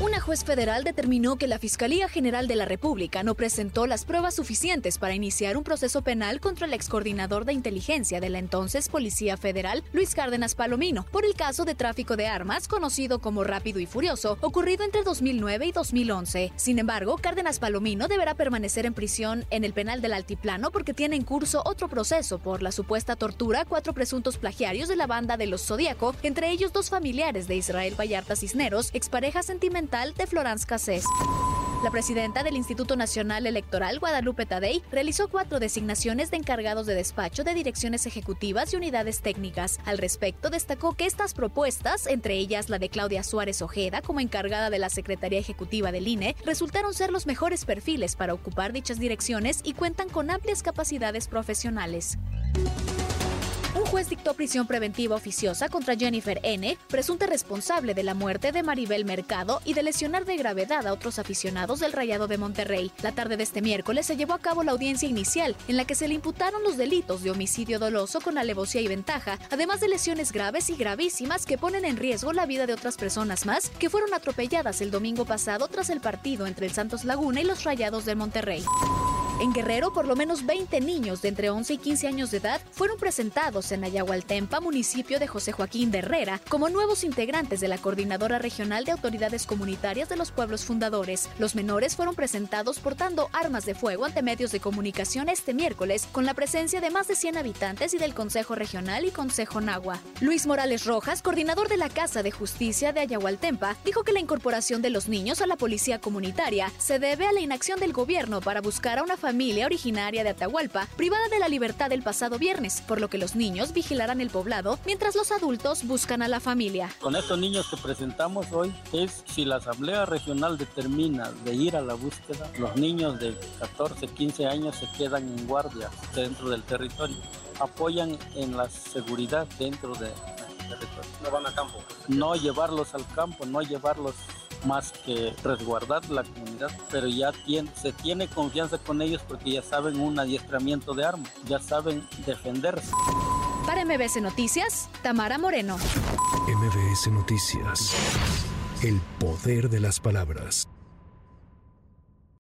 Una juez federal determinó que la Fiscalía General de la República no presentó las pruebas suficientes para iniciar un proceso penal contra el excoordinador de inteligencia de la entonces Policía Federal, Luis Cárdenas Palomino, por el caso de tráfico de armas conocido como Rápido y Furioso, ocurrido entre 2009 y 2011. Sin embargo, Cárdenas Palomino deberá permanecer en prisión en el penal del Altiplano porque tiene en curso otro proceso por la supuesta tortura a cuatro presuntos plagiarios de la banda de los Zodíaco, entre ellos dos familiares de Israel Vallarta Cisneros, expareja sentimental de Florence Cassés. La presidenta del Instituto Nacional Electoral, Guadalupe Tadei, realizó cuatro designaciones de encargados de despacho de direcciones ejecutivas y unidades técnicas. Al respecto, destacó que estas propuestas, entre ellas la de Claudia Suárez Ojeda como encargada de la Secretaría Ejecutiva del INE, resultaron ser los mejores perfiles para ocupar dichas direcciones y cuentan con amplias capacidades profesionales. Juez dictó prisión preventiva oficiosa contra Jennifer N., presunta responsable de la muerte de Maribel Mercado y de lesionar de gravedad a otros aficionados del Rayado de Monterrey. La tarde de este miércoles se llevó a cabo la audiencia inicial, en la que se le imputaron los delitos de homicidio doloso con alevosía y ventaja, además de lesiones graves y gravísimas que ponen en riesgo la vida de otras personas más que fueron atropelladas el domingo pasado tras el partido entre el Santos Laguna y los Rayados de Monterrey. En Guerrero, por lo menos 20 niños de entre 11 y 15 años de edad fueron presentados en Ayahualtempa, municipio de José Joaquín de Herrera, como nuevos integrantes de la Coordinadora Regional de Autoridades Comunitarias de los Pueblos Fundadores. Los menores fueron presentados portando armas de fuego ante medios de comunicación este miércoles, con la presencia de más de 100 habitantes y del Consejo Regional y Consejo Nagua. Luis Morales Rojas, coordinador de la Casa de Justicia de Ayahualtempa, dijo que la incorporación de los niños a la policía comunitaria se debe a la inacción del gobierno para buscar a una familia familia originaria de Atahualpa, privada de la libertad el pasado viernes, por lo que los niños vigilarán el poblado mientras los adultos buscan a la familia. Con estos niños que presentamos hoy es si la Asamblea Regional determina de ir a la búsqueda, los niños de 14, 15 años se quedan en guardia dentro del territorio, apoyan en la seguridad dentro del territorio. No van a campo. No llevarlos al campo, no llevarlos más que resguardar la comunidad, pero ya se tiene confianza con ellos porque ya saben un adiestramiento de armas, ya saben defenderse. Para MBS Noticias, Tamara Moreno. MBS Noticias. El poder de las palabras.